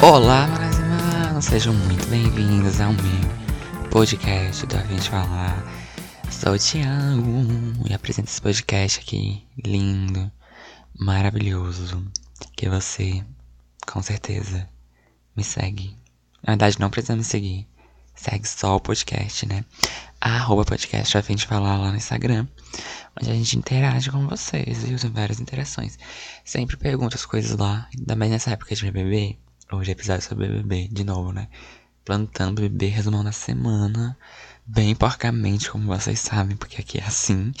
Olá, e manos, sejam muito bem-vindos ao meu podcast do Gente Falar. Sou o Thiago e apresento esse podcast aqui, lindo, maravilhoso, que você, com certeza, me segue. Na verdade, não precisa me seguir, segue só o podcast, né? Arroba podcast A Gente Falar lá no Instagram, onde a gente interage com vocês, viu? Tem várias interações. Sempre pergunto as coisas lá, ainda mais nessa época de BBB. Hoje é episódio sobre BBB, de novo, né? Plantando BBB, resumão da semana. Bem porcamente, como vocês sabem, porque aqui é assim.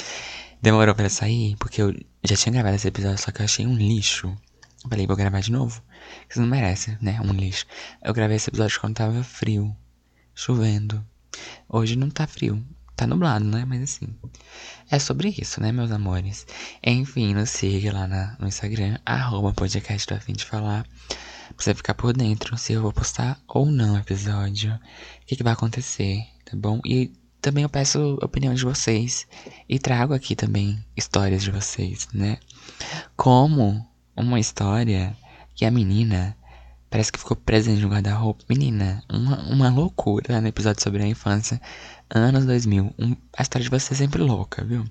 Demorou pra sair, porque eu já tinha gravado esse episódio, só que eu achei um lixo. Eu falei, vou gravar de novo. Vocês não merecem, né? Um lixo. Eu gravei esse episódio quando tava frio, chovendo. Hoje não tá frio. Tá nublado, né? Mas assim. É sobre isso, né, meus amores? Enfim, nos siga lá na, no Instagram, arroba podcast do Afim de Falar. Pra você ficar por dentro se eu vou postar ou não o episódio. O que, que vai acontecer, tá bom? E também eu peço opinião de vocês. E trago aqui também histórias de vocês, né? Como uma história que a menina parece que ficou em um guarda-roupa. Menina, uma, uma loucura no episódio sobre a infância. Anos 2000. Um, a história de vocês é sempre louca, viu?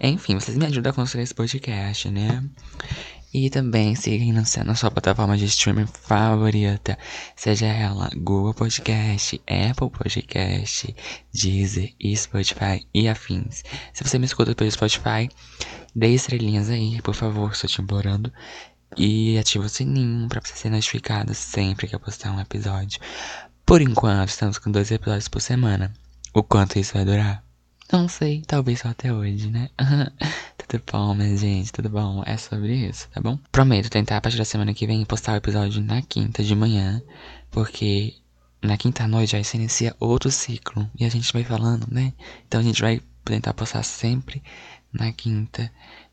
Enfim, vocês me ajudam a construir esse podcast, né? E também sigam na sua plataforma de streaming favorita, seja ela Google Podcast, Apple Podcast, Deezer, Spotify e afins. Se você me escuta pelo Spotify, dê estrelinhas aí, por favor, estou te implorando. E ativa o sininho para você ser notificado sempre que eu postar um episódio. Por enquanto, estamos com dois episódios por semana. O quanto isso vai durar? Não sei, talvez só até hoje, né? tudo bom, minha gente, tudo bom? É sobre isso, tá bom? Prometo tentar a partir da semana que vem postar o episódio na quinta de manhã, porque na quinta noite já se inicia outro ciclo e a gente vai falando, né? Então a gente vai tentar postar sempre na quinta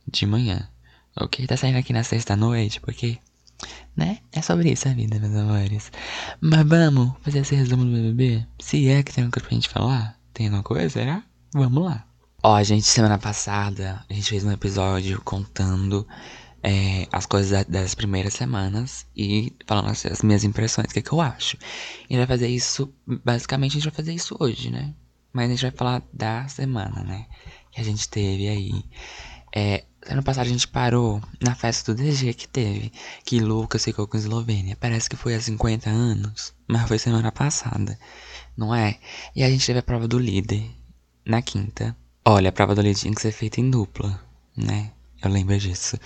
de manhã, ok? Tá saindo aqui na sexta noite, porque, né? É sobre isso a vida, meus amores. Mas vamos fazer esse resumo do BBB? Se é que tem uma coisa pra gente falar, tem alguma coisa, será? Vamos lá. Ó, gente, semana passada a gente fez um episódio contando é, as coisas das primeiras semanas e falando assim, as minhas impressões, o que, é que eu acho. E vai fazer isso, basicamente a gente vai fazer isso hoje, né? Mas a gente vai falar da semana, né? Que a gente teve aí. É, ano passado a gente parou na festa do DG que teve, que Lucas ficou com Eslovênia. Parece que foi há 50 anos, mas foi semana passada, não é? E a gente teve a prova do líder na quinta. Olha, a prova do leite tinha que ser feita em dupla, né? Eu lembro disso.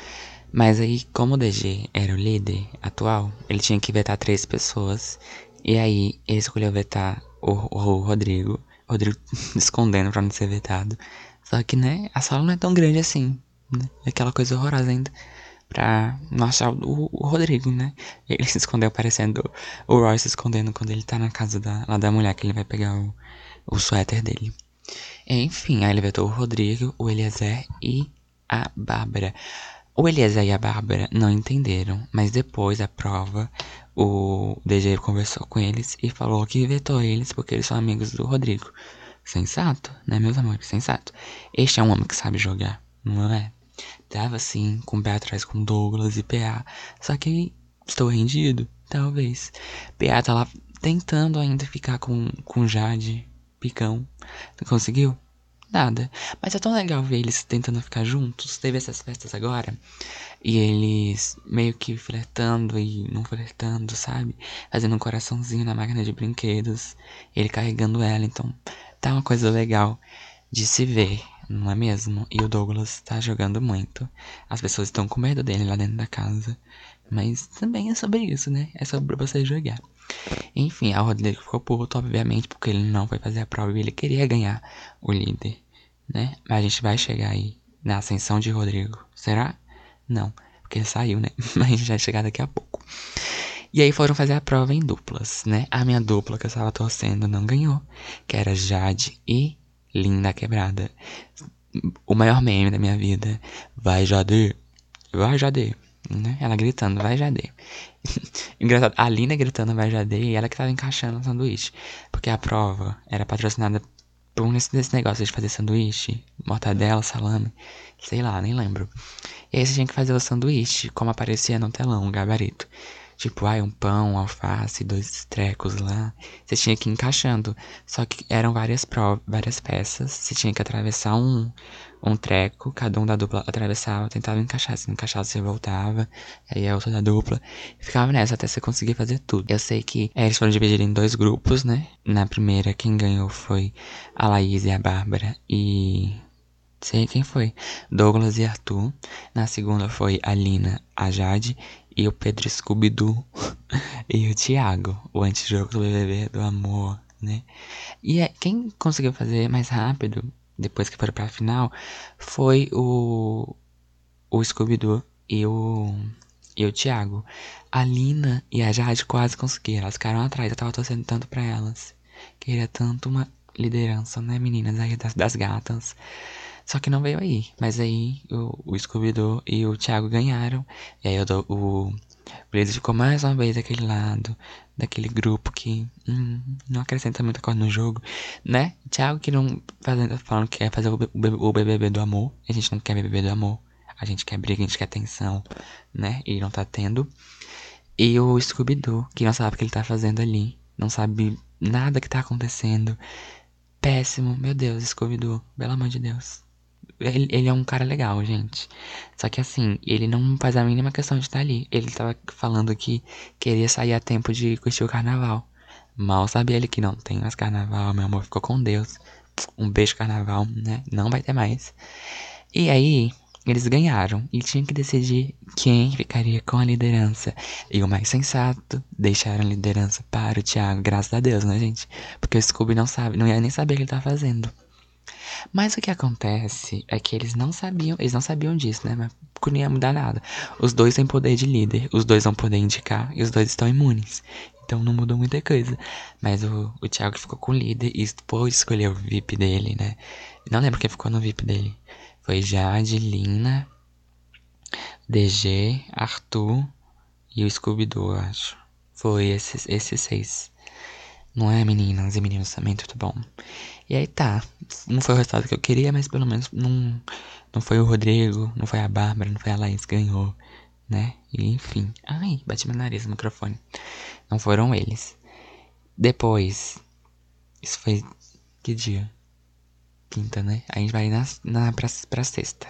Mas aí, como o DG era o líder atual, ele tinha que vetar três pessoas. E aí, ele escolheu vetar o, o Rodrigo. O Rodrigo escondendo pra não ser vetado. Só que, né, a sala não é tão grande assim. Né? É aquela coisa horrorosa ainda. Pra achar o, o Rodrigo, né? Ele se escondeu parecendo o Roy se escondendo quando ele tá na casa da, lá da mulher que ele vai pegar o, o suéter dele. Enfim, aí ele vetou o Rodrigo, o Eliezer e a Bárbara. O Eliezer e a Bárbara não entenderam, mas depois da prova, o DG conversou com eles e falou que vetou eles porque eles são amigos do Rodrigo. Sensato, né, meus amores? Sensato. Este é um homem que sabe jogar, não é? Tava assim, com o pé atrás com Douglas e PA. Só que estou rendido, talvez. PA tá lá tentando ainda ficar com, com Jade, Picão. Não conseguiu? Nada. Mas é tão legal ver eles tentando ficar juntos. Teve essas festas agora. E eles meio que flertando e não flertando, sabe? Fazendo um coraçãozinho na máquina de brinquedos. Ele carregando ela. Então tá uma coisa legal de se ver, não é mesmo? E o Douglas tá jogando muito. As pessoas estão com medo dele lá dentro da casa. Mas também é sobre isso, né? É sobre você jogar. Enfim, a Rodrigo ficou puto, obviamente, porque ele não foi fazer a prova e ele queria ganhar o líder, né? Mas a gente vai chegar aí na ascensão de Rodrigo. Será? Não, porque ele saiu, né? Mas a gente vai chegar daqui a pouco. E aí foram fazer a prova em duplas, né? A minha dupla que eu estava torcendo não ganhou, que era Jade e Linda Quebrada. O maior meme da minha vida. Vai, Jade. Vai, Jade né? Ela gritando, vai Jade. Engraçado, a Lina gritando vai Jade e ela que tava encaixando o sanduíche. Porque a prova era patrocinada Por nesse, nesse negócio de fazer sanduíche, mortadela, salame, sei lá, nem lembro. E aí você tinha que fazer o sanduíche, como aparecia no telão, o gabarito. Tipo, ai, um pão, alface, dois trecos lá. Você tinha que ir encaixando. Só que eram várias várias peças. Você tinha que atravessar um, um treco, cada um da dupla atravessava, tentava encaixar. Se não encaixava, você voltava. Aí a outra da dupla. Ficava nessa até você conseguir fazer tudo. Eu sei que é, eles foram divididos em dois grupos, né? Na primeira, quem ganhou foi a Laís e a Bárbara. E sei quem foi. Douglas e Arthur. Na segunda foi a Lina, a Jade e o Pedro Scooby-Doo e o Thiago, o antijogo do BBB do amor, né? E é, quem conseguiu fazer mais rápido, depois que foram pra final, foi o, o Scooby-Doo e o, e o Thiago. A Lina e a Jade quase conseguiram, elas ficaram atrás, eu tava torcendo tanto pra elas. Queria tanto uma liderança, né, meninas aí das, das gatas. Só que não veio aí. Mas aí o, o Scooby-Doo e o Thiago ganharam. E aí dou, o Blaze ficou mais uma vez daquele lado, daquele grupo que hum, não acrescenta muita coisa no jogo, né? Thiago que não fazendo, falando que quer fazer o, BBB do amor. A gente não quer BBB do amor. A gente quer briga, a gente quer tensão, né? E não tá tendo. E o Scooby-Doo, que não sabe o que ele tá fazendo ali. Não sabe nada que tá acontecendo. Péssimo. Meu Deus, Scooby-Doo. Pelo amor de Deus. Ele, ele, é um cara legal, gente. Só que assim, ele não faz a mínima questão de estar ali. Ele tava falando que queria sair a tempo de curtir o carnaval. Mal sabia ele que não tem mais carnaval, meu amor ficou com Deus. Um beijo carnaval, né? Não vai ter mais. E aí, eles ganharam e tinham que decidir quem ficaria com a liderança. E o mais sensato, deixaram a liderança para o Thiago, graças a Deus, né, gente? Porque o Scooby não sabe, não ia nem saber o que ele tá fazendo. Mas o que acontece é que eles não sabiam, eles não sabiam disso, né? Mas não ia mudar nada. Os dois têm poder de líder, os dois vão poder indicar e os dois estão imunes. Então não mudou muita coisa. Mas o, o Thiago ficou com o líder e depois escolheu o VIP dele, né? Não lembro quem ficou no VIP dele. Foi Jade, Lina, DG, Arthur e o Scooby-Doo, acho. Foi esses, esses seis. Não é, meninas e meninos também, tudo bom. E aí tá, não foi o resultado que eu queria, mas pelo menos não, não foi o Rodrigo, não foi a Bárbara, não foi a Laís que ganhou, né? E enfim. Ai, bati meu nariz no microfone. Não foram eles. Depois, isso foi que dia? Quinta, né? A gente vai na, na, pra, pra sexta,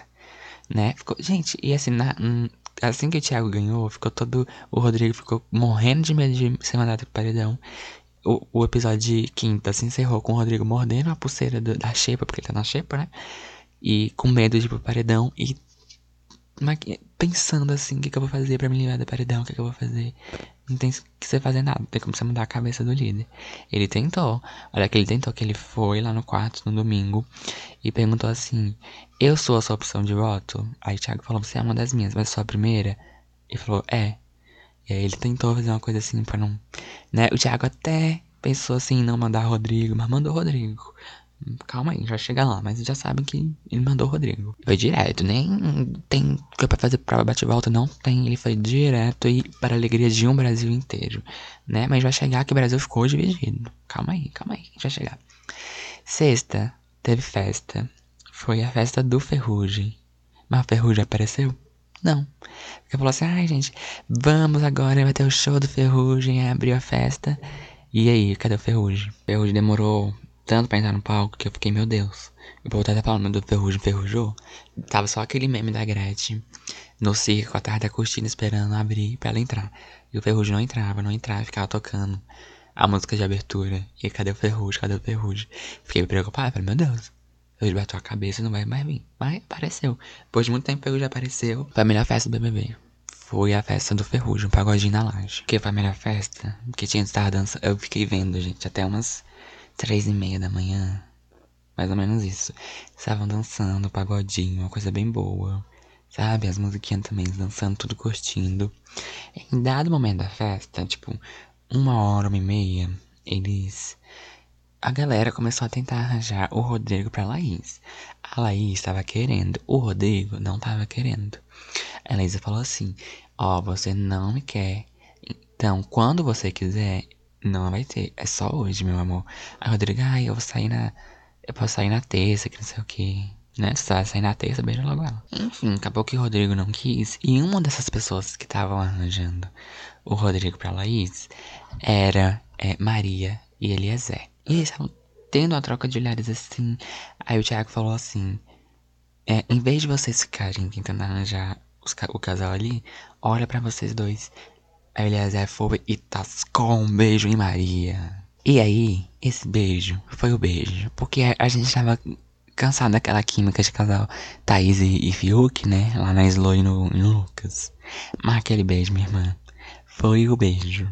né? Ficou, gente, e assim, na, hum, assim que o Thiago ganhou, ficou todo. O Rodrigo ficou morrendo de medo de ser mandado pro paredão o, o episódio de quinta se encerrou com o Rodrigo mordendo a pulseira do, da Xepa, porque ele tá na Xepa, né? E com medo de ir pro paredão e pensando assim, o que, que eu vou fazer pra me livrar do paredão, o que, que eu vou fazer. Não tem que você fazer nada, tem como você mudar a cabeça do líder. Ele tentou, olha que ele tentou, que ele foi lá no quarto no domingo e perguntou assim, eu sou a sua opção de voto? Aí Thiago falou, você é uma das minhas, mas sou a primeira? Ele falou, é. E aí ele tentou fazer uma coisa assim pra não. Né? O Thiago até pensou assim, não mandar Rodrigo, mas mandou Rodrigo. Calma aí, já chega lá, mas já sabem que ele mandou o Rodrigo. Foi direto, nem tem que pra fazer prova bate-volta, não tem. Ele foi direto e para a alegria de um Brasil inteiro, né? Mas vai chegar que o Brasil ficou dividido. Calma aí, calma aí, já chegar. Sexta, teve festa. Foi a festa do Ferrugem. Mas o Ferrugem apareceu? Não. Porque falou assim, ai gente, vamos agora, vai ter o show do Ferrugem, abriu a festa. E aí, cadê o Ferrugem? O Ferrugem demorou tanto pra entrar no palco que eu fiquei, meu Deus. Eu vou até falando do Ferrugem, Ferrujou. Tava só aquele meme da Gretchen no circo, atrás da cortina, esperando abrir pra ela entrar. E o Ferrugem não entrava, não entrava, ficava tocando a música de abertura. E cadê o Ferrugem, cadê o Ferrugem? Fiquei preocupado, falei, meu Deus. Ele bateu a cabeça e não vai mais vir. Mas apareceu. Depois de muito tempo ele já apareceu. Foi a melhor festa do BBB. Foi a festa do Ferrugem, um pagodinho na laje. Que foi a melhor festa? Porque tinha estar dançando. Eu fiquei vendo, gente, até umas três e meia da manhã. Mais ou menos isso. Estavam dançando, pagodinho, uma coisa bem boa. Sabe? As musiquinhas também dançando, tudo curtindo. Em dado momento da festa, tipo, uma hora, uma e meia, eles a galera começou a tentar arranjar o Rodrigo pra Laís. A Laís estava querendo, o Rodrigo não estava querendo. A Laís falou assim: Ó, oh, você não me quer. Então, quando você quiser, não vai ter. É só hoje, meu amor. A Rodrigo, ai, eu vou sair na. eu posso sair na terça, que não sei o que. Né? Se vai sair na terça, beija logo ela. Enfim, acabou que o Rodrigo não quis. E uma dessas pessoas que estavam arranjando o Rodrigo pra Laís era é, Maria e Eliezer. E eles estavam tendo uma troca de olhares assim. Aí o Thiago falou assim: é, em vez de vocês ficarem tentando arranjar o casal ali, olha para vocês dois. Aí Eliezer foi e tascou um beijo em Maria. E aí, esse beijo foi o beijo. Porque a gente tava cansado daquela química de casal Thaís e, e Fiuk, né? Lá na Slow e no, no Lucas. Mas aquele beijo, minha irmã, foi o beijo.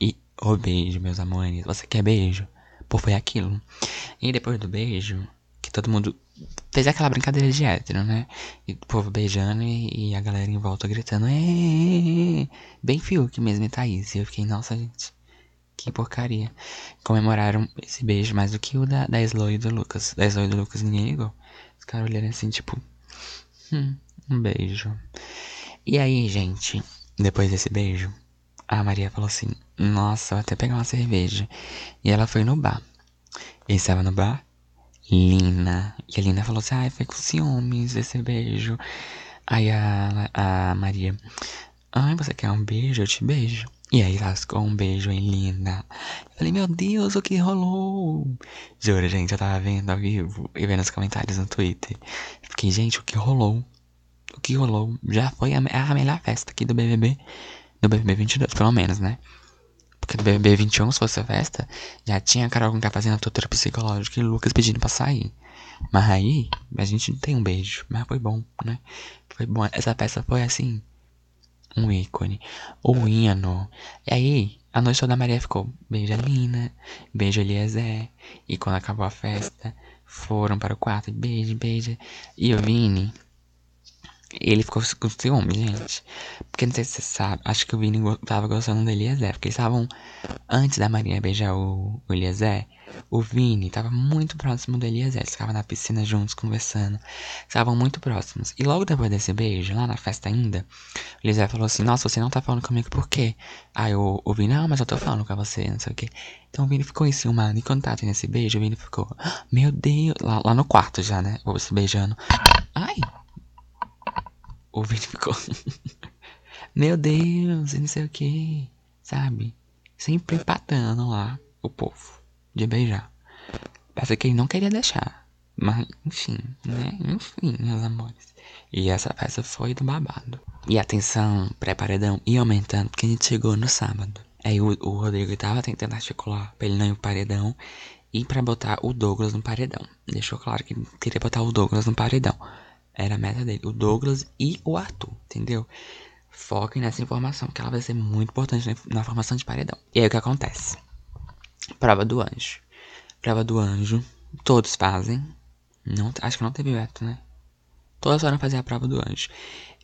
E o beijo, meus amores. Você quer beijo? Pô, foi aquilo. E depois do beijo, que todo mundo fez aquela brincadeira de hétero, né? E o povo beijando e, e a galera em volta gritando. Êêê! Bem Fiuk mesmo e Thaís. E eu fiquei, nossa, gente. Que porcaria. Comemoraram esse beijo mais do que o da, da Slow e do Lucas. Da Slow e do Lucas ninguém ligou. Os caras olharam assim, tipo. Hum, um beijo. E aí, gente, depois desse beijo, a Maria falou assim: Nossa, vou até pegar uma cerveja. E ela foi no bar. E estava no bar, Lina. E a Lina falou assim: Ai, foi com ciúmes esse beijo. Aí a, a Maria: Ai, você quer um beijo? Eu te beijo. E aí lascou um beijo em Lina. Eu falei, meu Deus, o que rolou? Juro, gente, eu tava vendo ao vivo e vendo os comentários no Twitter. Fiquei, gente, o que rolou? O que rolou? Já foi a, a melhor festa aqui do BBB. Do BBB 22, pelo menos, né? Porque do BBB 21, se fosse a festa, já tinha a Carol tá fazendo a tortura psicológica e Lucas pedindo pra sair. Mas aí, a gente não tem um beijo. Mas foi bom, né? Foi bom. Essa festa foi assim um ícone, o hino. E aí, a noite toda a Maria ficou beija Lina, beija Eliezer. E quando acabou a festa, foram para o quarto, beija, beija. E o Vini, ele ficou com ciúme, gente. Porque não sei se você sabe, acho que o Vini tava gostando do Eliezer. Porque eles estavam, antes da Maria beijar o, o Eliezer, o Vini tava muito próximo do Eliezer. Eles ficavam na piscina juntos, conversando. Estavam muito próximos. E logo depois desse beijo, lá na festa ainda, o Eliezer falou assim: Nossa, você não tá falando comigo por quê? Aí o, o Vini, não, mas eu tô falando com você, não sei o quê. Então o Vini ficou enciumado. E quando tava tendo esse beijo, o Vini ficou: Meu Deus, lá, lá no quarto já, né? Ou se beijando. Ai! O ficou. Meu Deus, e não sei o que, sabe? Sempre empatando lá o povo de beijar. Parece que ele não queria deixar. Mas, enfim, né? Enfim, meus amores. E essa festa foi do babado. E a tensão pré-paredão ia aumentando porque a gente chegou no sábado. Aí o, o Rodrigo tava tentando articular pra ele não ir pro paredão e pra botar o Douglas no paredão. Deixou claro que queria botar o Douglas no paredão. Era a meta dele. O Douglas e o Arthur, entendeu? Foquem nessa informação, que ela vai ser muito importante na formação de paredão. E aí o que acontece? Prova do anjo. Prova do anjo. Todos fazem. Não, acho que não teve veto, né? Todas foram fazer a prova do anjo.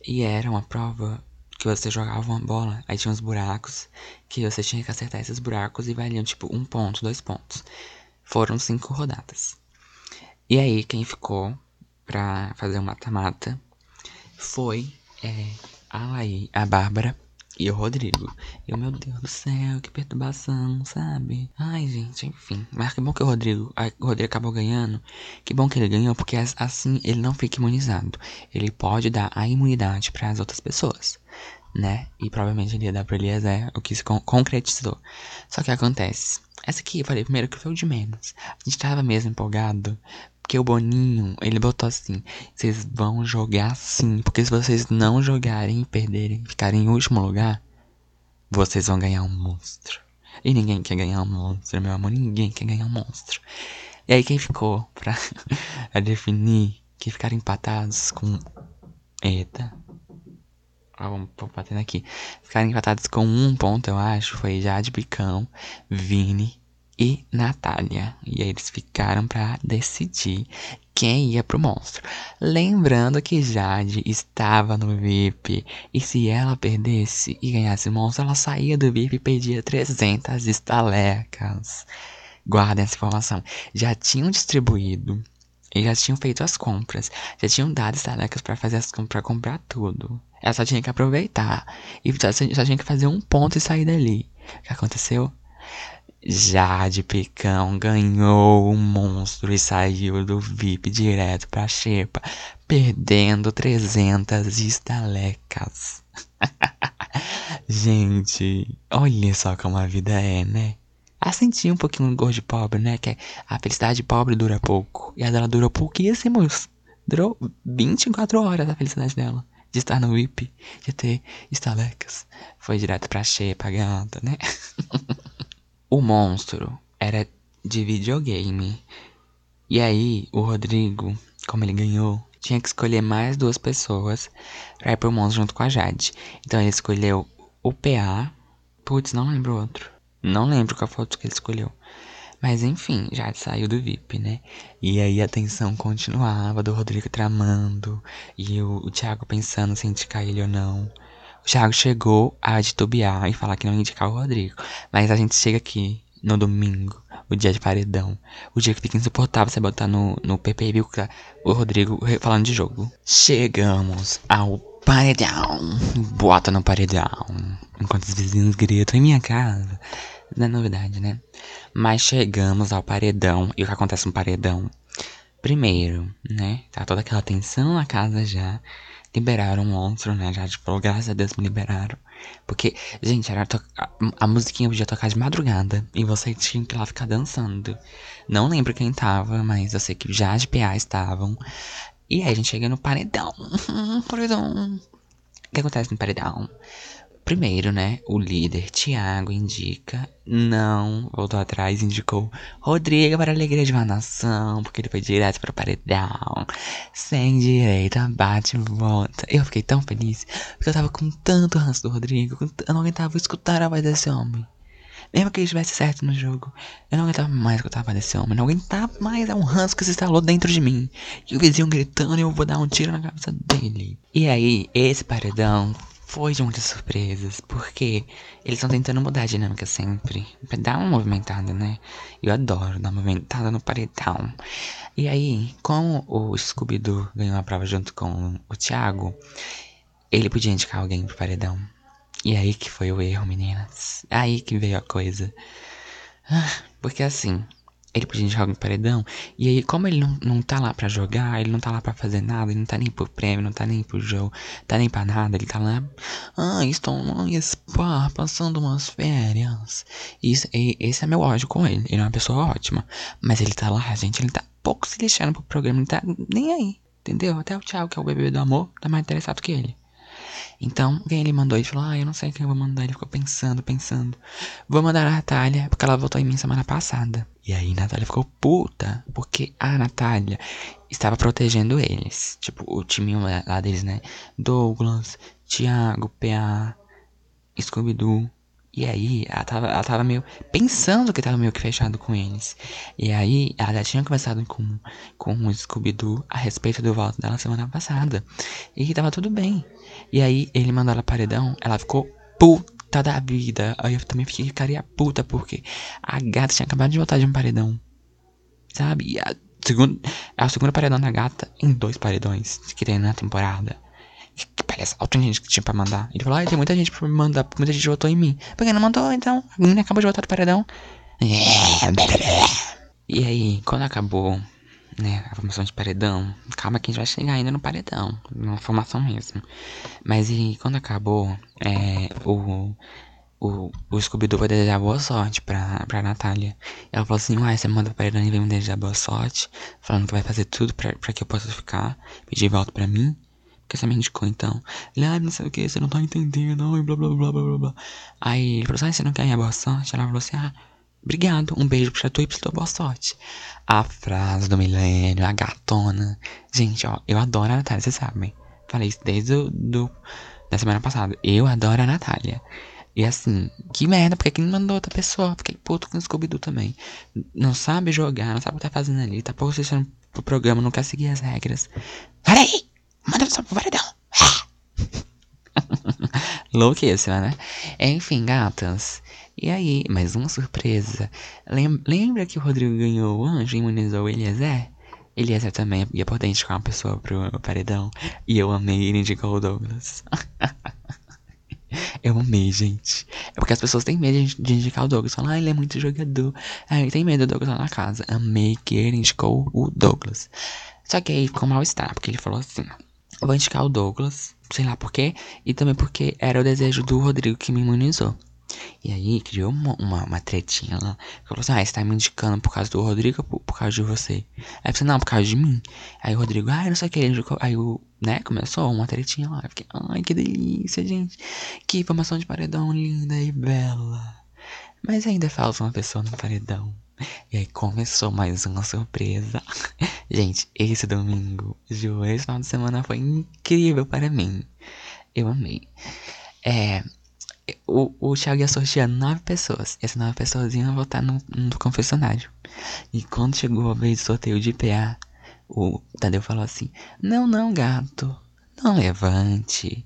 E era uma prova que você jogava uma bola, aí tinha uns buracos, que você tinha que acertar esses buracos e valiam tipo um ponto, dois pontos. Foram cinco rodadas. E aí, quem ficou pra fazer o mata-mata foi é, a Laí, a Bárbara e o Rodrigo. Eu, meu Deus do céu, que perturbação, sabe? Ai, gente, enfim. Mas que bom que o Rodrigo, a, o Rodrigo acabou ganhando. Que bom que ele ganhou, porque assim ele não fica imunizado. Ele pode dar a imunidade para as outras pessoas, né? E provavelmente ele ia dar pra Eliezer, o que se con concretizou. Só que acontece. Essa aqui eu falei primeiro que foi o de menos. A gente tava mesmo empolgado porque o Boninho, ele botou assim: vocês vão jogar sim. Porque se vocês não jogarem perderem, ficarem em último lugar, vocês vão ganhar um monstro. E ninguém quer ganhar um monstro, meu amor. Ninguém quer ganhar um monstro. E aí, quem ficou pra definir que ficaram empatados com. Eita. Ó, vamos batendo aqui. Ficaram empatados com um ponto, eu acho. Foi Jade Bicão, Vini e Natália. E aí eles ficaram para decidir quem ia pro monstro. Lembrando que Jade estava no VIP e se ela perdesse e ganhasse o monstro, ela saía do VIP e pedia 300 estalecas. Guardem essa informação. Já tinham distribuído e já tinham feito as compras. Já tinham dado estalecas para fazer as compras, comprar tudo. Ela só tinha que aproveitar. E só, só tinha que fazer um ponto e sair dali. O que aconteceu? Jade Picão ganhou o monstro e saiu do VIP direto pra Xepa, perdendo 300 estalecas. Gente, olha só como a vida é, né? A sentir um pouquinho no gosto de pobre, né? Que a felicidade pobre dura pouco. E a dela durou pouquíssimos. Durou 24 horas a felicidade dela. De estar no VIP, de ter estalecas. Foi direto pra Xepa, gata, né? O monstro era de videogame. E aí, o Rodrigo, como ele ganhou, tinha que escolher mais duas pessoas pra ir pro monstro junto com a Jade. Então ele escolheu o PA. Putz, não lembro o outro. Não lembro qual foi o outro que ele escolheu. Mas enfim, já saiu do VIP, né? E aí a tensão continuava do Rodrigo tramando. E o, o Thiago pensando se indicar ele ou não. Thiago chegou a titubear e falar que não ia indicar o Rodrigo. Mas a gente chega aqui no domingo, o dia de paredão. O dia que fica insuportável você botar no, no PPB o Rodrigo falando de jogo. Chegamos ao paredão. Bota no paredão. Enquanto os vizinhos gritam em minha casa. Não é novidade, né? Mas chegamos ao paredão. E o que acontece no paredão? Primeiro, né? Tá toda aquela tensão na casa já liberaram o monstro, né? Já, tipo, graças a Deus me liberaram. Porque, gente, era a, a musiquinha podia tocar de madrugada e você tinha que ir lá ficar dançando. Não lembro quem tava, mas eu sei que já de PA estavam. E aí a gente chega no paredão. paredão. O que acontece no paredão? Primeiro, né, o líder Tiago indica, não voltou atrás, indicou Rodrigo para a alegria de uma nação, porque ele foi direto para o paredão, sem direito bate e volta. Eu fiquei tão feliz, porque eu tava com tanto ranço do Rodrigo, eu não aguentava escutar a voz desse homem. Mesmo que ele estivesse certo no jogo, eu não aguentava mais escutar a voz desse homem, não aguentava mais, é um ranço que se instalou dentro de mim. E o vizinho gritando eu vou dar um tiro na cabeça dele. E aí, esse paredão foi de muitas surpresas, porque eles estão tentando mudar a dinâmica sempre. Dar uma movimentada, né? Eu adoro dar uma movimentada no paredão. E aí, como o Scooby-Doo ganhou a prova junto com o Thiago, ele podia indicar alguém pro paredão. E aí que foi o erro, meninas. Aí que veio a coisa. Ah, porque assim, ele podia jogar no paredão. E aí, como ele não, não tá lá pra jogar, ele não tá lá pra fazer nada, ele não tá nem pro prêmio, não tá nem pro jogo, tá nem pra nada, ele tá lá. Ah, estou no spa, passando umas férias. Isso, e, esse é meu ódio com ele. Ele é uma pessoa ótima. Mas ele tá lá, gente, ele tá pouco se lixando pro programa, ele tá nem aí. Entendeu? Até o Thiago, que é o bebê do amor, tá mais interessado que ele. Então, quem ele mandou? Ele falou, ah, eu não sei quem eu vou mandar. Ele ficou pensando, pensando. Vou mandar a Natália, porque ela votou em mim semana passada. E aí, Natália ficou puta, porque a Natália estava protegendo eles. Tipo, o timinho lá deles, né? Douglas, Thiago, PA, Scooby-Doo. E aí, ela tava, ela tava meio pensando que tava meio que fechado com eles. E aí, ela já tinha conversado com, com o Scooby-Doo a respeito do voto dela semana passada. E tava tudo bem. E aí, ele mandou ela paredão, ela ficou puta da vida. Aí eu também fiquei ficaria puta, porque a gata tinha acabado de voltar de um paredão. Sabe? E a segunda, a segunda paredão da gata em dois paredões que tem na temporada que parece alto gente que tinha pra mandar. Ele falou, ah, tem muita gente pra me mandar, muita gente votou em mim. Por que não mandou, então? A menina acabou de votar do paredão. E aí, quando acabou, né, a formação de paredão, calma que a gente vai chegar ainda no paredão, na formação mesmo. Mas e quando acabou, é, o, o, o Scooby-Doo vai desejar boa sorte pra, pra Natália. Ela falou assim, uai, você manda o paredão e vem me desejar boa sorte, falando que vai fazer tudo pra, pra que eu possa ficar, pedir volta pra mim que você me indicou então. Ele, ah, não sei o que, você não tá entendendo, e blá blá blá blá blá. Aí ele falou assim, ah, você não quer minha boa sorte? Ela falou assim, ah, obrigado, um beijo pra tu e tua boa sorte. A frase do milênio, a gatona. Gente, ó, eu adoro a Natália, vocês sabem. Falei isso desde o, do, da semana passada. Eu adoro a Natália. E assim, que merda, porque quem mandou outra pessoa? Fiquei puto com o Scooby-Doo também. Não sabe jogar, não sabe o que tá fazendo ali, tá assistindo pro programa, não quer seguir as regras. Peraí! Manda só pro paredão. Louquíssima, né? Enfim, gatas. E aí, mais uma surpresa. Lembra que o Rodrigo ganhou o anjo e imunizou o Eliezer? Eliezer também ia poder indicar uma pessoa pro paredão. E eu amei ele indicou o Douglas. Eu amei, gente. É porque as pessoas têm medo de indicar o Douglas. Falam, ah, ele é muito jogador. Ah, ele tem medo do Douglas lá na casa. Amei que ele indicou o Douglas. Só que aí ficou mal-estar, porque ele falou assim: vou indicar o Douglas, sei lá por quê, e também porque era o desejo do Rodrigo que me imunizou. E aí criou uma, uma, uma tretinha lá. Falou assim: Ah, você tá me indicando por causa do Rodrigo ou por, causa de você? Aí falei, não, por causa de mim. Aí o Rodrigo, ah, não sei o que, ele. Aí o, né, começou uma tretinha lá. Eu fiquei, ai, que delícia, gente. Que informação de paredão linda e bela. Mas ainda falta uma pessoa no paredão. E aí começou mais uma surpresa. Gente, esse domingo, juro, esse final de semana foi incrível para mim. Eu amei. É, o, o Thiago ia sortear nove pessoas. E essas nove pessoas iam votar no, no confessionário. E quando chegou a vez do sorteio de PA, o Tadeu falou assim: Não, não, gato. Não levante.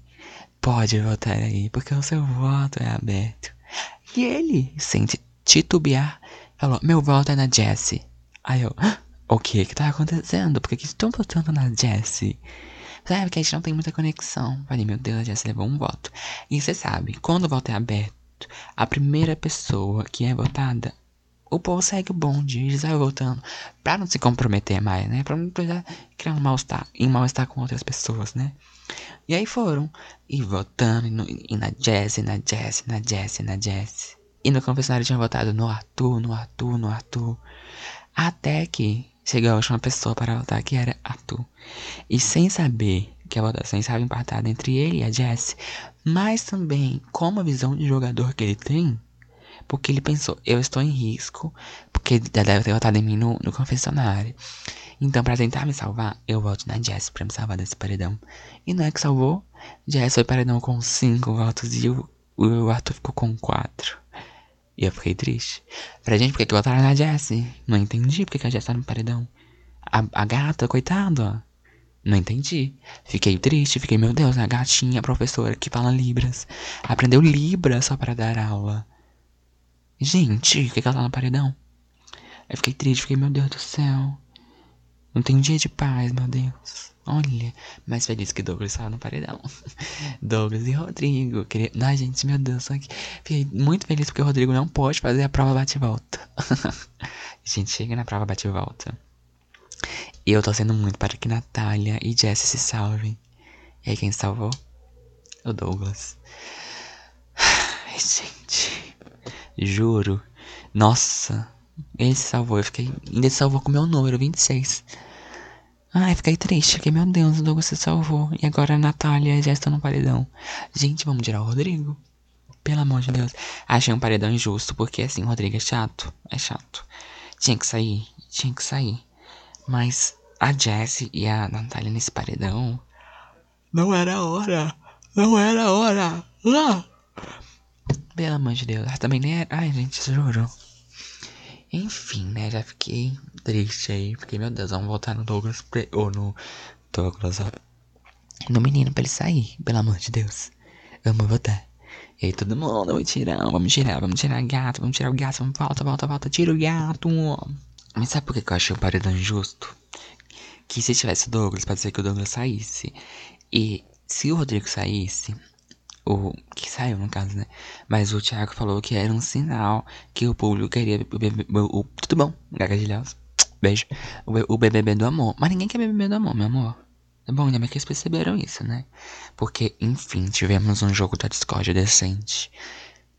Pode votar aí, porque o seu voto é aberto. E ele, sem titubear, falou: Meu voto é na Jessie. Aí eu, o que que tá acontecendo? Por que, que estão votando na Jessie? Sabe que a gente não tem muita conexão. Falei, meu Deus, a Jessie levou um voto. E você sabe, quando o voto é aberto, a primeira pessoa que é votada, o povo segue o bonde, eles vai votando. Pra não se comprometer mais, né? Pra não precisar criar um mal-estar, em mal-estar com outras pessoas, né? E aí foram, e votando, e, no, e na Jessie, na Jessie, na Jessie, na Jessie. E no confessionário tinha votado no Arthur, no Arthur, no Arthur. Até que chegou a última pessoa para votar, que era Arthur. E sem saber que a votação estava empatada entre ele e a Jess, mas também com a visão de jogador que ele tem, porque ele pensou, eu estou em risco, porque já deve ter votado em mim no, no confessionário. Então, para tentar me salvar, eu voto na Jess para me salvar desse paredão. E não é que salvou. Jess foi paredão com cinco votos e o, o Arthur ficou com quatro. E eu fiquei triste. Falei, gente, por que, que botaram na Jessie? Não entendi por que, que a Jessie tá no paredão. A, a gata, coitada. Não entendi. Fiquei triste, fiquei, meu Deus, a gatinha, professora que fala Libras. Aprendeu Libras só para dar aula. Gente, por que, que ela tá no paredão? Eu fiquei triste, fiquei, meu Deus do céu. Não tem dia de paz, meu Deus. Olha, mais feliz que Douglas estava no paredão. Douglas e Rodrigo. Queria... Ai, gente, meu Deus. Só que fiquei muito feliz porque o Rodrigo não pode fazer a prova bate-volta. gente chega na prova bate-volta. E eu tô sendo muito para que Natália e Jessie se salvem. E aí, quem salvou? O Douglas. Ai, gente. Juro. Nossa. Ele se salvou. Eu fiquei. Ainda se salvou com o meu número, 26. Ai, fiquei triste, fiquei, meu Deus, o Douglas se salvou. E agora a Natália já está no paredão. Gente, vamos tirar o Rodrigo. Pelo amor de Deus. Achei um paredão injusto, porque assim, o Rodrigo é chato. É chato. Tinha que sair, tinha que sair. Mas a Jessie e a Natália nesse paredão. Não era hora. Não era hora. Ah! Pelo amor de Deus. também nem era. Ai, gente, juro. Enfim, né? Já fiquei triste aí. Fiquei, meu Deus, vamos voltar no Douglas. Ou no Douglas, ó. No menino pra ele sair, pelo amor de Deus. Vamos votar. E aí todo mundo, vamos tirar, vamos tirar, vamos tirar gato, vamos tirar o gato, vamos volta, volta, volta, tira o gato. Mas sabe por que eu achei o paredão injusto? Que se tivesse o Douglas, pode ser que o Douglas saísse. E se o Rodrigo saísse, o que saiu no caso, né? Mas o Thiago falou que era um sinal que o público queria o, tudo bom, gagadilhaus. Beijo. O, o BBB do amor. Mas ninguém quer BBB do amor, meu amor. É bom, ainda bem que eles perceberam isso, né? Porque, enfim, tivemos um jogo da Discord decente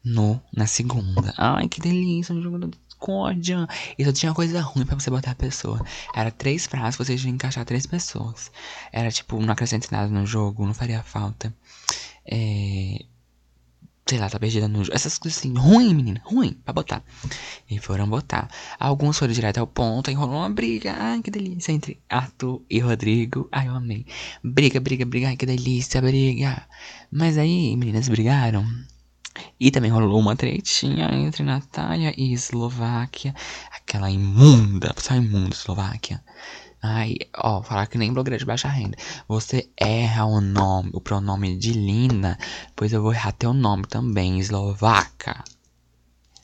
no, na segunda. Ai, que delícia, um jogo da Discord. E só tinha coisa ruim pra você botar a pessoa. Era três frases, você tinha que encaixar três pessoas. Era tipo, não acrescente nada no jogo, não faria falta. É, sei lá, tá perdida no jogo. Essas coisas assim, ruim, menina, ruim, pra botar. E foram botar. Alguns foram direto ao ponto, aí rolou uma briga. Ai, que delícia. Entre Arthur e Rodrigo. Ai, eu amei. Briga, briga, briga. Ai, que delícia, briga. Mas aí, meninas brigaram. E também rolou uma tretinha entre Natália e Eslováquia. Aquela imunda, só imunda Eslováquia. Ai, ó, falar que nem blogueira de baixa renda. Você erra o nome, o pronome de Lina, pois eu vou errar teu nome também, eslovaca.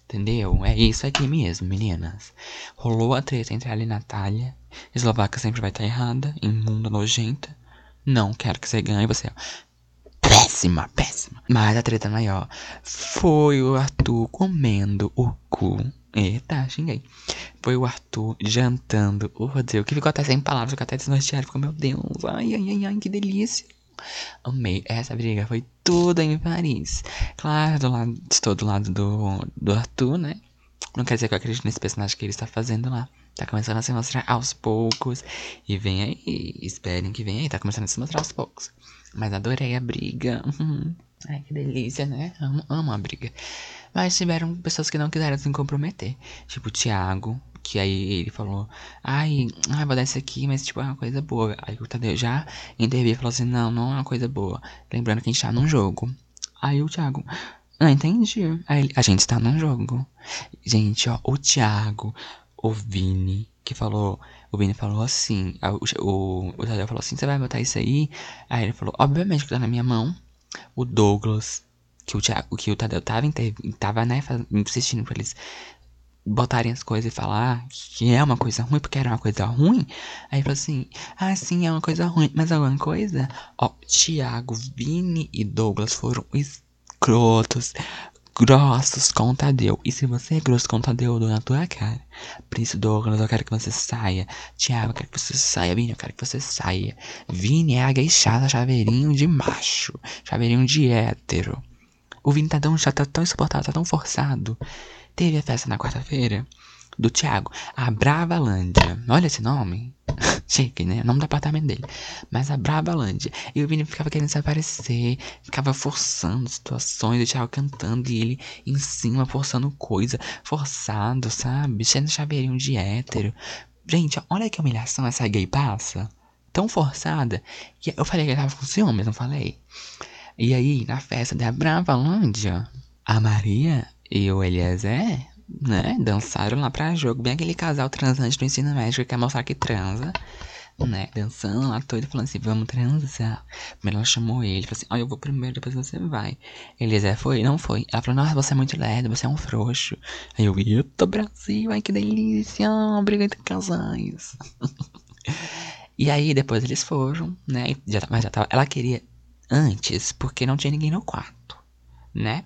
Entendeu? É isso aqui mesmo, meninas. Rolou a treta entre ela e Natália. Eslovaca sempre vai estar tá errada, imunda, nojenta. Não quero que você ganhe, você é péssima, péssima. Mas a treta maior foi o Arthur comendo o cu. Eita, xinguei. Foi o Arthur jantando o Rodrigo, que ficou até sem palavras, ficou até desnorteado. Ficou, meu Deus, ai, ai, ai, ai, que delícia. Amei. Essa briga foi tudo em Paris. Claro, do lado, estou do lado do, do Arthur, né? Não quer dizer que eu acredito nesse personagem que ele está fazendo lá. Tá começando a se mostrar aos poucos. E vem aí, esperem que vem aí. Tá começando a se mostrar aos poucos. Mas adorei a briga. Uhum. Ai, que delícia, né? Amo, amo a briga. Mas tiveram pessoas que não quiseram se comprometer. Tipo o Thiago, que aí ele falou, ai, ai, vou dar isso aqui, mas tipo, é uma coisa boa. Aí o Tadeu já interviu e falou assim, não, não é uma coisa boa. Lembrando que a gente tá num jogo. Aí o Thiago, não entendi. Aí, a gente tá num jogo. Gente, ó, o Thiago, o Vini, que falou. O Vini falou assim. O, o Tadeu falou assim: você vai botar isso aí? Aí ele falou: obviamente que tá na minha mão. O Douglas, que o, Thiago, que o Tadeu tava, tava né, insistindo pra eles botarem as coisas e falar que é uma coisa ruim, porque era uma coisa ruim. Aí falou assim: ah, sim, é uma coisa ruim, mas alguma coisa? Ó, Thiago, Vini e Douglas foram escrotos, grossos com o Tadeu. E se você é grosso com o Tadeu, eu dou na tua cara. Príncipe Douglas, eu quero que você saia. Tiago, eu quero que você saia. Vini, eu quero que você saia. Vini é a gueixada, chaveirinho de macho. Chaveirinho de hétero. O Vini tá já tá tão insuportável, tá tão forçado. Teve a festa na quarta-feira do Thiago, a Bravalândia. Olha esse nome. Chique, né? O nome do apartamento dele. Mas a Bravalândia. E o Vini ficava querendo se aparecer, ficava forçando situações, o Thiago cantando e ele em cima forçando coisa, forçado, sabe? Sendo chaveirinho de hétero. Gente, olha que humilhação essa gay passa. Tão forçada. que eu falei que ele tava com ciúmes, não falei? E aí, na festa da Bravalândia, a Maria e o Eliezer né, dançaram lá pra jogo, bem aquele casal transante do ensino médio que quer mostrar que transa, né, dançando lá todo, falando assim, vamos transar. Mas ela chamou ele, falou assim, ó, oh, eu vou primeiro, depois você vai. É, foi? Não foi. Ela falou, nossa, você é muito lerdo, você é um frouxo. Aí eu, eita, Brasil, ai que delícia, briga entre casais. e aí, depois eles foram, né, já, mas já tava, ela queria antes, porque não tinha ninguém no quarto né?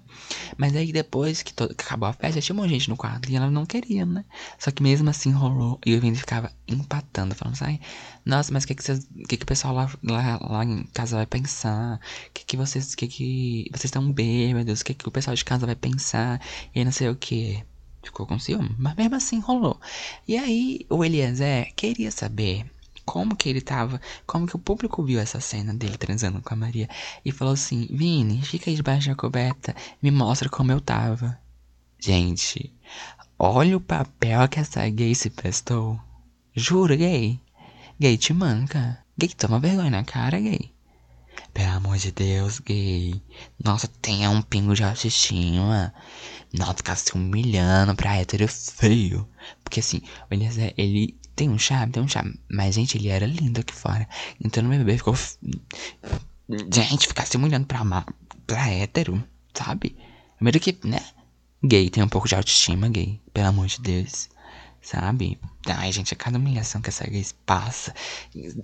Mas aí depois que, todo, que acabou a festa, tinha uma gente no quarto e ela não queria, né? Só que mesmo assim rolou e o Vini ficava empatando, falando assim, nossa, mas o que que, que que o pessoal lá, lá, lá em casa vai pensar? O que que vocês, que que vocês estão bêbados? O que que o pessoal de casa vai pensar? E não sei o que. Ficou com ciúme, mas mesmo assim rolou. E aí o Eliezer queria saber como que ele tava, como que o público viu essa cena dele transando com a Maria e falou assim: Vini, fica aí debaixo da coberta, me mostra como eu tava. Gente, olha o papel que essa gay se prestou. Juro, gay. Gay te manca. Gay toma vergonha na cara, gay. Pelo amor de Deus, gay. Nossa, tenha um pingo de autoestima. Não ficar se humilhando pra hétero feio. Porque assim, o Eliezer, ele tem um charme, tem um charme. Mas, gente, ele era lindo aqui fora. Então no bebê ficou. Gente, ficar se humilhando pra, pra hétero, sabe? Primeiro que, né? Gay tem um pouco de autoestima, gay. Pelo amor de Deus. Sabe? Ai, gente, é cada humilhação que essa gay passa.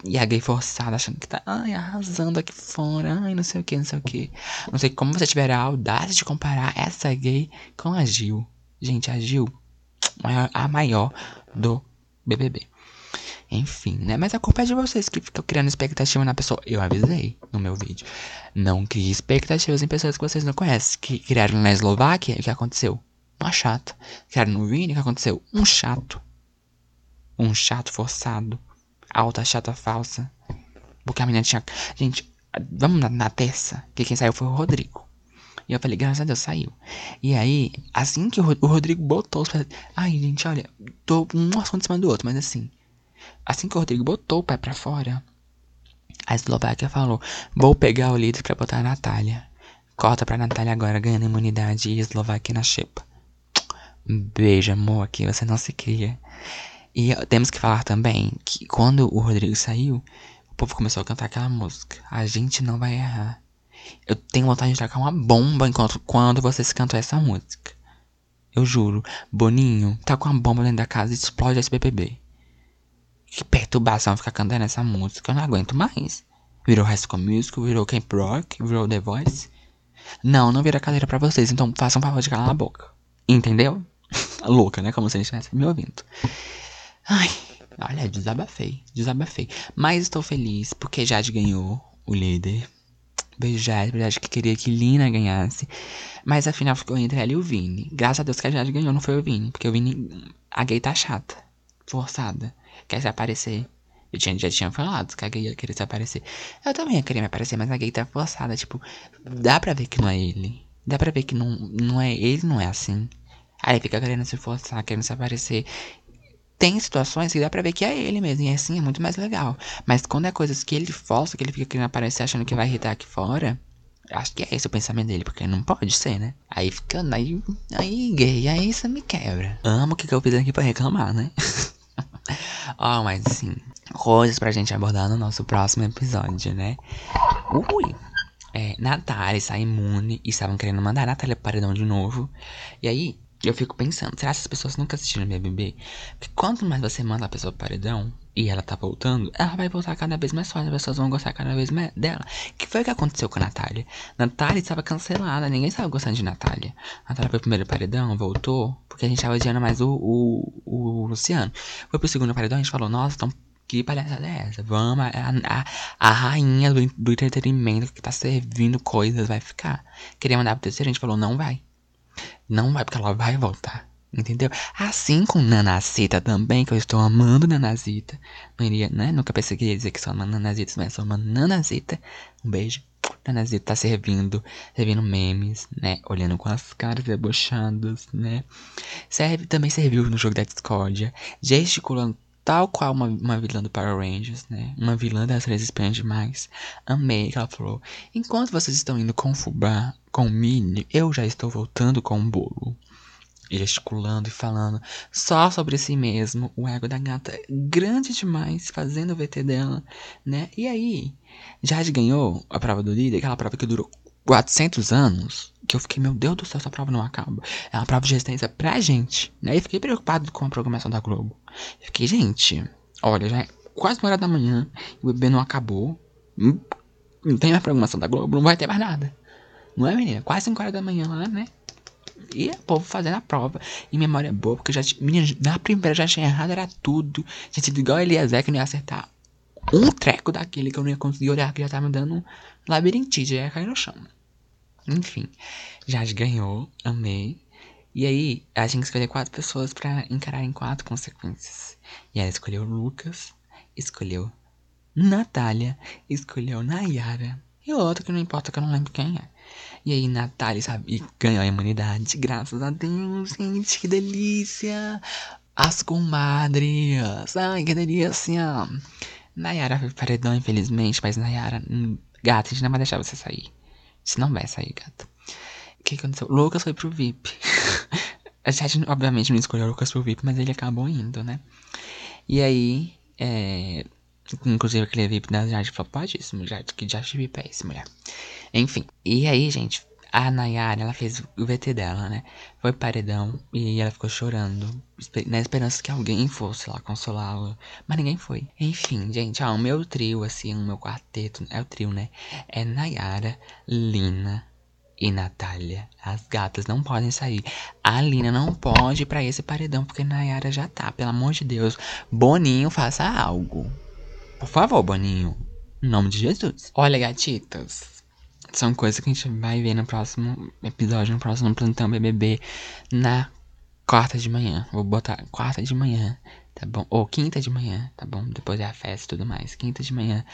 E a gay forçada achando que tá, ai, arrasando aqui fora. Ai, não sei o que, não sei o que. Não sei como você tiver a audácia de comparar essa gay com a Gil. Gente, a Gil, a maior do BBB. Enfim, né? Mas a culpa é de vocês que ficam criando expectativa na pessoa. Eu avisei no meu vídeo. Não crie expectativas em pessoas que vocês não conhecem. Que criaram na Eslováquia, o que aconteceu? Uma chata. Criaram no Vini, o que aconteceu? Um chato. Um chato forçado. Alta chata falsa. Porque a menina tinha. Gente, vamos na, na terça. Que quem saiu foi o Rodrigo. E eu falei, graças a Deus, saiu. E aí, assim que o, Rodrigo botou os pés. Ai, gente, olha, tô um assunto em cima do outro, mas assim. Assim que o Rodrigo botou o pé pra fora, a Eslováquia falou: Vou pegar o líder pra botar a Natália. Corta pra Natália agora, ganhando imunidade e Eslováquia na xepa. Um beijo, amor, aqui você não se cria. E temos que falar também que quando o Rodrigo saiu, o povo começou a cantar aquela música. A gente não vai errar. Eu tenho vontade de tacar uma bomba enquanto quando vocês cantam essa música. Eu juro, Boninho tá com uma bomba dentro da casa e explode esse BBB. Que perturbação ficar cantando essa música. Eu não aguento mais. Virou High School Musical, virou Camp Rock, virou The Voice. Não, não vira cadeira pra vocês, então façam um favor de calar a boca. Entendeu? Louca, né? Como se a gente estivesse me ouvindo. Ai, olha, desabafei, desabafei. Mas estou feliz porque Jade ganhou o líder. Jade, Jade que queria que Lina ganhasse. Mas afinal ficou entre ela e o Vini. Graças a Deus que a Jade ganhou, não foi o Vini. Porque o Vini, a gay tá chata, forçada, quer se aparecer. Eu tinha, já tinha falado que a gay ia querer se aparecer. Eu também ia querer me aparecer, mas a gay tá forçada. Tipo, dá pra ver que não é ele. Dá pra ver que não, não é ele, não é assim. Aí fica querendo se forçar, querendo se aparecer. Tem situações que dá pra ver que é ele mesmo, e assim é muito mais legal. Mas quando é coisas que ele força, que ele fica querendo aparecer achando que vai irritar aqui fora, acho que é esse o pensamento dele, porque não pode ser, né? Aí fica, aí, aí gay, aí isso me quebra. Amo o que, que eu fiz aqui pra reclamar, né? Ó, oh, mas assim, coisas pra gente abordar no nosso próximo episódio, né? Ui! É, Natália está imune e estavam querendo mandar a Natália pro paredão de novo. E aí, eu fico pensando, será que as pessoas nunca assistiram BBB? Porque quanto mais você manda a pessoa pro paredão e ela tá voltando, ela vai voltar cada vez mais forte, as pessoas vão gostar cada vez mais dela. que foi o que aconteceu com a Natália? Natália estava cancelada, ninguém estava gostando de Natália. Natália foi pro primeiro paredão, voltou, porque a gente tava odiando mais o, o, o Luciano. Foi pro segundo paredão, a gente falou, nossa, então que palhaçada é essa? Vamos, a, a, a rainha do, do, entretenimento que tá servindo coisas vai ficar. Queria mandar pro terceiro, a gente falou, não vai. Não vai, porque ela vai voltar. Entendeu? Assim com Nanacita também, que eu estou amando Nanazita. Não iria, né? Nunca pensei que ia dizer que sou uma Nanazita, mas sou uma Nanazita. Um beijo. Nanazita tá servindo, servindo memes, né? Olhando com as caras debochadas, né? Serve, também serviu no jogo da Discordia, gesticulando tal qual uma, uma vilã do Power Rangers, né? Uma vilã das três espiãs demais. Amei que ela falou. Enquanto vocês estão indo com fubá, com milho, eu já estou voltando com um bolo. Gesticulando e falando só sobre si mesmo. O ego da gata é grande demais, fazendo o VT dela, né? E aí, Jade ganhou a prova do líder, aquela prova que durou 400 anos, que eu fiquei, meu Deus do céu, essa prova não acaba. É uma prova de resistência pra gente, né? E fiquei preocupado com a programação da Globo. Fiquei, gente, olha, já é quase uma hora da manhã, o bebê não acabou. Hum, não tem mais programação da Globo, não vai ter mais nada. Não é, menina? Quase 5 horas da manhã lá, né? E o povo fazendo a prova. E memória boa, porque já na primeira já tinha errado, era tudo. Gente, igual Eliezer que não ia acertar um treco daquele que eu não ia conseguir olhar, que já tava me dando um labirintite, já ia cair no chão. Enfim, Jade ganhou, amei. E aí, a gente escolheu quatro pessoas para encarar em quatro consequências. E ela escolheu Lucas, escolheu Natália, escolheu Nayara. E outro que não importa que eu não lembro quem é. E aí, Natália, sabe, ganhou a imunidade. Graças a Deus, gente, que delícia! As comadres, ai, que delícia! Nayara foi paredão, infelizmente, mas Nayara, hum, gata, a gente não vai deixar você sair. Você não vai sair, gata. O que aconteceu? Lucas foi pro VIP. a gente, obviamente, não escolheu o Lucas pro VIP, mas ele acabou indo, né? E aí, é. Inclusive aquele VIP da Jade falou, pode isso, mulher, que Jade VIP é esse, mulher. Enfim, e aí, gente, a Nayara, ela fez o VT dela, né? Foi paredão e ela ficou chorando, na esperança que alguém fosse lá consolá-la. Mas ninguém foi. Enfim, gente, ó, o meu trio, assim, o meu quarteto, é o trio, né? É Nayara, Lina e Natália. As gatas não podem sair. A Lina não pode ir pra esse paredão, porque Nayara já tá. Pelo amor de Deus. Boninho, faça algo. Por favor, Boninho. Em nome de Jesus. Olha, gatitas. São coisas que a gente vai ver no próximo episódio, no próximo plantão BBB, na quarta de manhã. Vou botar quarta de manhã, tá bom? Ou quinta de manhã, tá bom? Depois é a festa e tudo mais. Quinta de manhã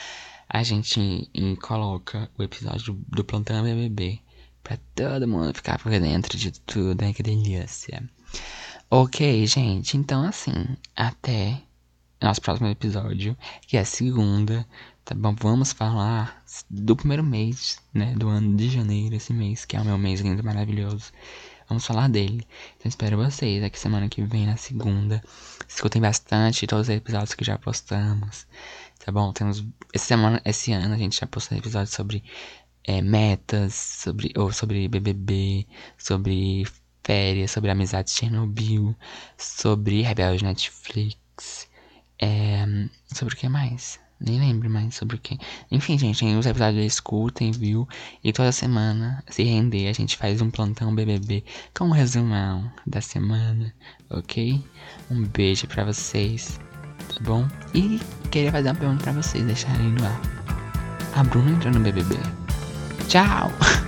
a gente coloca o episódio do plantão BBB pra todo mundo ficar por dentro de tudo. Ai, que delícia. Ok, gente. Então, assim, até nosso próximo episódio, que é segunda, tá bom? Vamos falar do primeiro mês, né, do ano de janeiro, esse mês, que é o meu mês lindo, maravilhoso. Vamos falar dele. Então espero vocês aqui semana que vem, na segunda. Escutem bastante todos os episódios que já postamos. Tá bom? Temos. Essa semana, esse ano a gente já postou episódios sobre é, metas, sobre, ou sobre BBB, sobre férias, sobre amizade de Chernobyl, sobre Rebelde Netflix. É, sobre o que mais? Nem lembro mais sobre quem. Enfim, gente, os episódios escutem, viu? E toda semana, se render, a gente faz um plantão BBB com um resumão da semana, ok? Um beijo pra vocês, tá bom? E queria fazer uma pergunta pra vocês deixarem no ar. A Bruna entrou no BBB? Tchau!